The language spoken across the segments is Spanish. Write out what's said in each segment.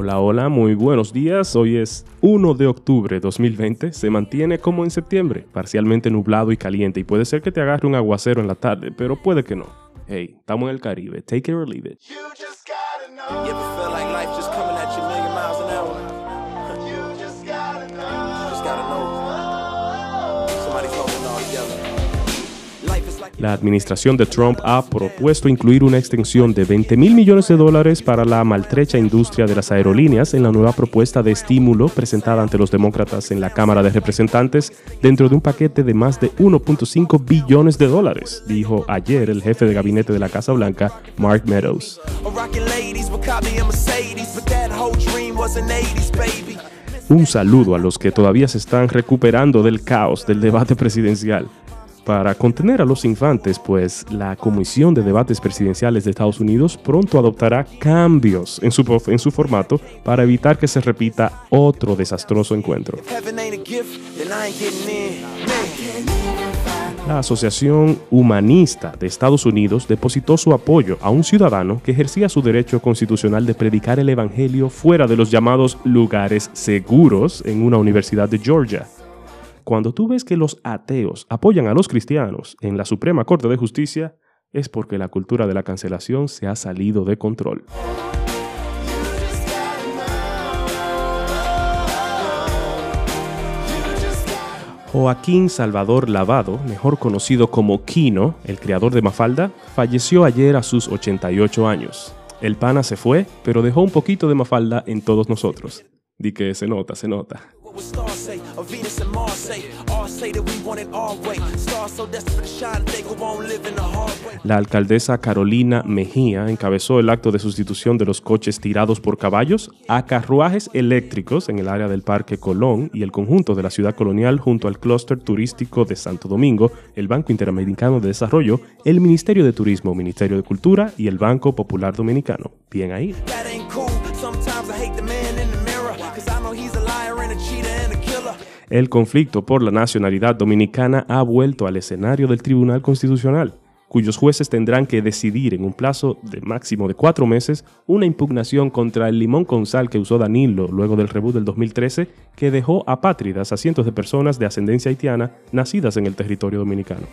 Hola, hola, muy buenos días. Hoy es 1 de octubre 2020. Se mantiene como en septiembre, parcialmente nublado y caliente y puede ser que te agarre un aguacero en la tarde, pero puede que no. Hey, estamos en el Caribe. Take it or leave it. You just La administración de Trump ha propuesto incluir una extensión de 20 mil millones de dólares para la maltrecha industria de las aerolíneas en la nueva propuesta de estímulo presentada ante los demócratas en la Cámara de Representantes dentro de un paquete de más de 1.5 billones de dólares, dijo ayer el jefe de gabinete de la Casa Blanca, Mark Meadows. a rockin' ladies would call me a Mercedes, but that whole dream was an 80s, baby. Un saludo a los que todavía se están recuperando del caos del debate presidencial. Para contener a los infantes, pues la Comisión de Debates Presidenciales de Estados Unidos pronto adoptará cambios en su, en su formato para evitar que se repita otro desastroso encuentro. La Asociación Humanista de Estados Unidos depositó su apoyo a un ciudadano que ejercía su derecho constitucional de predicar el Evangelio fuera de los llamados lugares seguros en una universidad de Georgia. Cuando tú ves que los ateos apoyan a los cristianos en la Suprema Corte de Justicia, es porque la cultura de la cancelación se ha salido de control. Joaquín Salvador Lavado, mejor conocido como Kino, el creador de Mafalda, falleció ayer a sus 88 años. El pana se fue, pero dejó un poquito de Mafalda en todos nosotros. Di que se nota, se nota. What stars say? or Venus and Mars say. All say that we want it our way. Stars so desperate to shine, they go on La alcaldesa Carolina Mejía encabezó el acto de sustitución de los coches tirados por caballos a carruajes eléctricos en el área del Parque Colón y el conjunto de la ciudad colonial junto al clúster turístico de Santo Domingo, el Banco Interamericano de Desarrollo, el Ministerio de Turismo, Ministerio de Cultura y el Banco Popular Dominicano. Bien ahí. El conflicto por la nacionalidad dominicana ha vuelto al escenario del Tribunal Constitucional, cuyos jueces tendrán que decidir en un plazo de máximo de cuatro meses una impugnación contra el limón con sal que usó Danilo luego del reboot del 2013 que dejó apátridas a cientos de personas de ascendencia haitiana nacidas en el territorio dominicano.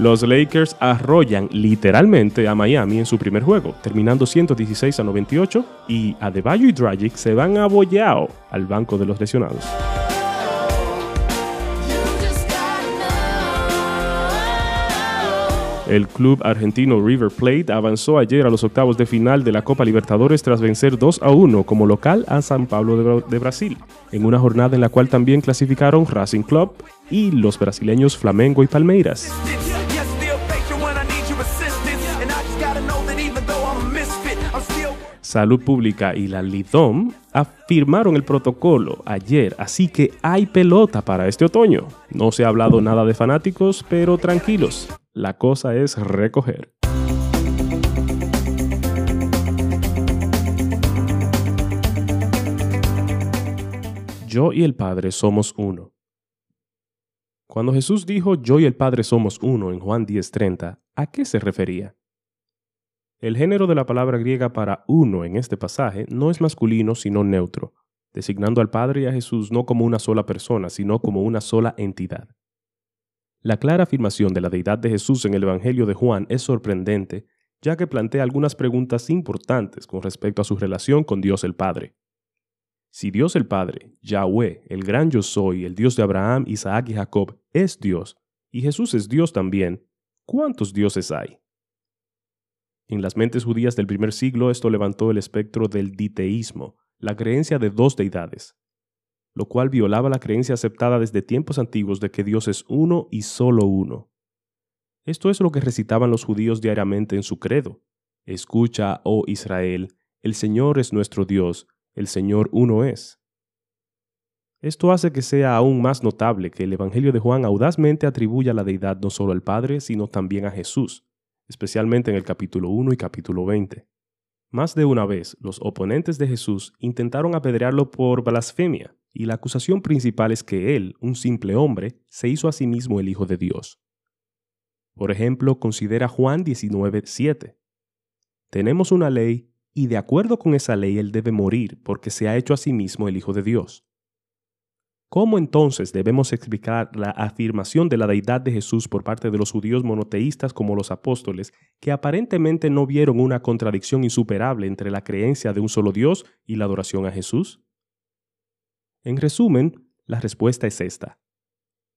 Los Lakers arrollan literalmente a Miami en su primer juego, terminando 116 a 98 y Adebayo y Dragic se van abollado al banco de los lesionados. El club argentino River Plate avanzó ayer a los octavos de final de la Copa Libertadores tras vencer 2 a 1 como local a San Pablo de, Bra- de Brasil, en una jornada en la cual también clasificaron Racing Club y los brasileños Flamengo y Palmeiras. Salud Pública y la LIDOM afirmaron el protocolo ayer, así que hay pelota para este otoño. No se ha hablado nada de fanáticos, pero tranquilos, la cosa es recoger. Yo y el Padre somos uno. Cuando Jesús dijo yo y el Padre somos uno en Juan 10:30, ¿a qué se refería? El género de la palabra griega para uno en este pasaje no es masculino sino neutro, designando al Padre y a Jesús no como una sola persona, sino como una sola entidad. La clara afirmación de la deidad de Jesús en el Evangelio de Juan es sorprendente, ya que plantea algunas preguntas importantes con respecto a su relación con Dios el Padre. Si Dios el Padre, Yahweh, el gran yo soy, el Dios de Abraham, Isaac y Jacob, es Dios, y Jesús es Dios también, ¿cuántos dioses hay? En las mentes judías del primer siglo esto levantó el espectro del diteísmo, la creencia de dos deidades, lo cual violaba la creencia aceptada desde tiempos antiguos de que Dios es uno y solo uno. Esto es lo que recitaban los judíos diariamente en su credo. Escucha, oh Israel, el Señor es nuestro Dios, el Señor uno es. Esto hace que sea aún más notable que el Evangelio de Juan audazmente atribuya la deidad no solo al Padre, sino también a Jesús, especialmente en el capítulo 1 y capítulo 20. Más de una vez, los oponentes de Jesús intentaron apedrearlo por blasfemia, y la acusación principal es que él, un simple hombre, se hizo a sí mismo el Hijo de Dios. Por ejemplo, considera Juan 19:7. Tenemos una ley y de acuerdo con esa ley él debe morir porque se ha hecho a sí mismo el Hijo de Dios. ¿Cómo entonces debemos explicar la afirmación de la deidad de Jesús por parte de los judíos monoteístas como los apóstoles, que aparentemente no vieron una contradicción insuperable entre la creencia de un solo Dios y la adoración a Jesús? En resumen, la respuesta es esta.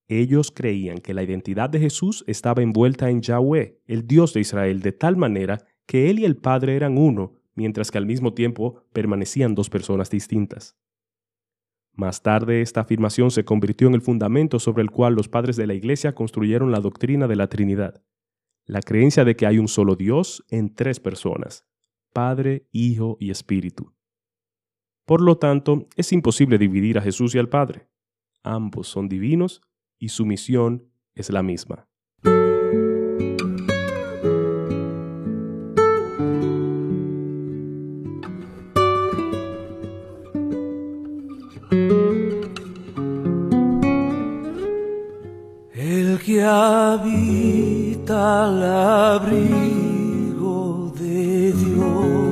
Ellos creían que la identidad de Jesús estaba envuelta en Yahweh, el Dios de Israel, de tal manera que Él y el Padre eran uno, mientras que al mismo tiempo permanecían dos personas distintas. Más tarde, esta afirmación se convirtió en el fundamento sobre el cual los padres de la Iglesia construyeron la doctrina de la Trinidad, la creencia de que hay un solo Dios en tres personas, Padre, Hijo y Espíritu. Por lo tanto, es imposible dividir a Jesús y al Padre. Ambos son divinos y su misión es la misma. Habita abrigo de Dios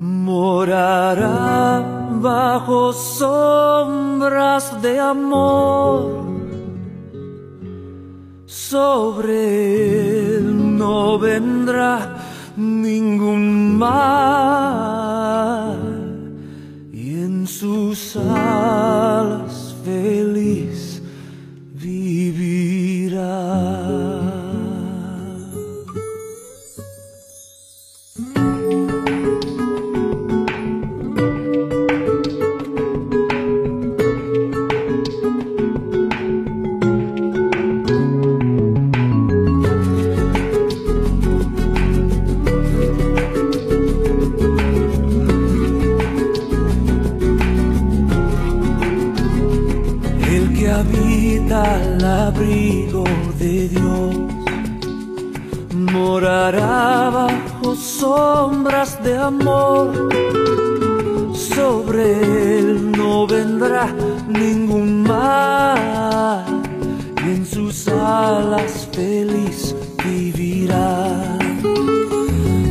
morará bajo sombras de amor. Sobre él no vendrá ningún mal y en sus morará bajo sombras de amor. Sobre él no vendrá ningún mal en sus alas feliz vivirá.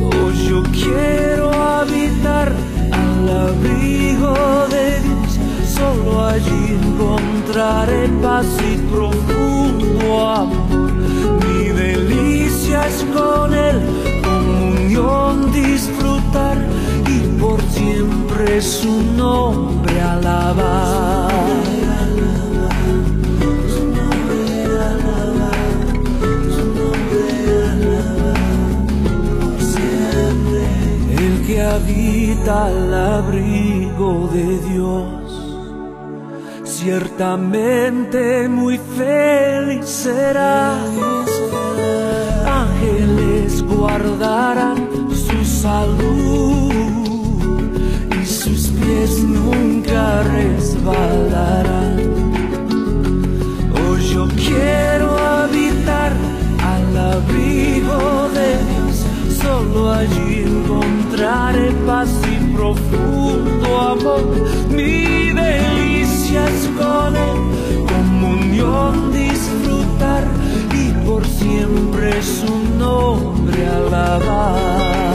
Oh, yo quiero habitar al abrigo de Dios, solo allí encontraré paz y profundo amor. Con Él, comunión disfrutar y por siempre su nombre alabar. El que habita al abrigo de Dios, ciertamente muy feliz será. Salud y sus pies nunca resbalarán. Oh, yo quiero habitar al abrigo de Dios, solo allí encontraré paz y profundo amor. Mi delicia es con Él, comunión disfrutar y por siempre su nombre alabar.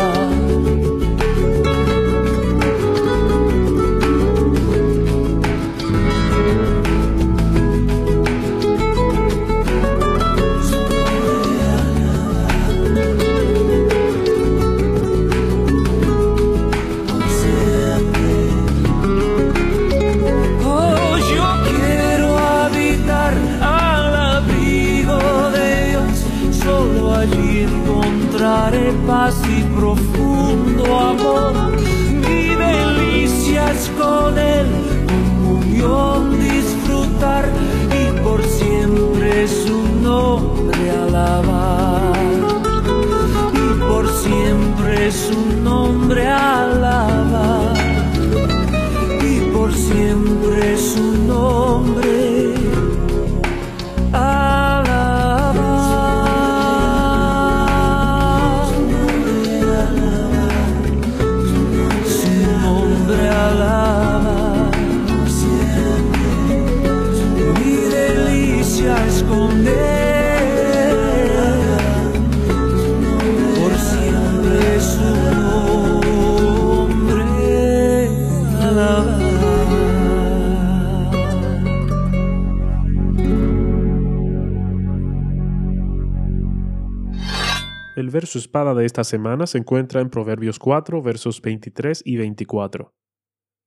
Allí encontraré paz y profundo amor. Mi delicia es con Él, comunión disfrutar y por siempre su nombre alabar. Y por siempre su nombre alabar El verso espada de esta semana se encuentra en Proverbios 4, versos 23 y 24.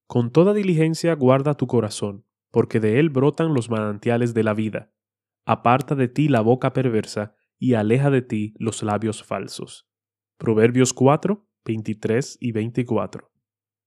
Con toda diligencia guarda tu corazón, porque de él brotan los manantiales de la vida. Aparta de ti la boca perversa, y aleja de ti los labios falsos. Proverbios 4, 23 y 24.